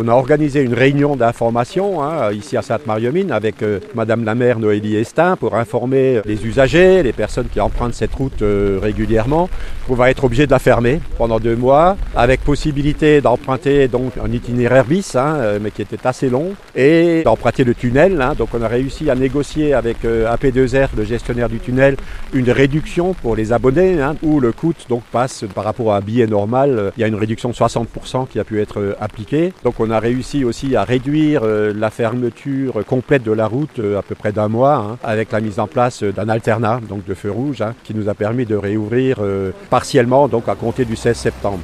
On a organisé une réunion d'information hein, ici à Sainte-Marie-aux-Mines avec euh, Madame la maire Noélie Estin pour informer les usagers, les personnes qui empruntent cette route euh, régulièrement. On va être obligé de la fermer pendant deux mois avec possibilité d'emprunter donc un itinéraire bis, hein, euh, mais qui était assez long, et d'emprunter le tunnel. hein. Donc on a réussi à négocier avec euh, AP2R, le gestionnaire du tunnel, une réduction pour les abonnés, hein, où le coût donc passe par rapport à un billet normal. euh, Il y a une réduction de 60% qui a pu être euh, appliquée. Donc on a réussi aussi à réduire euh, la fermeture complète de la route euh, à peu près d'un mois, hein, avec la mise en place euh, d'un alternat, donc de feu rouge, hein, qui nous a permis de réouvrir partiellement donc à compter du 16 septembre.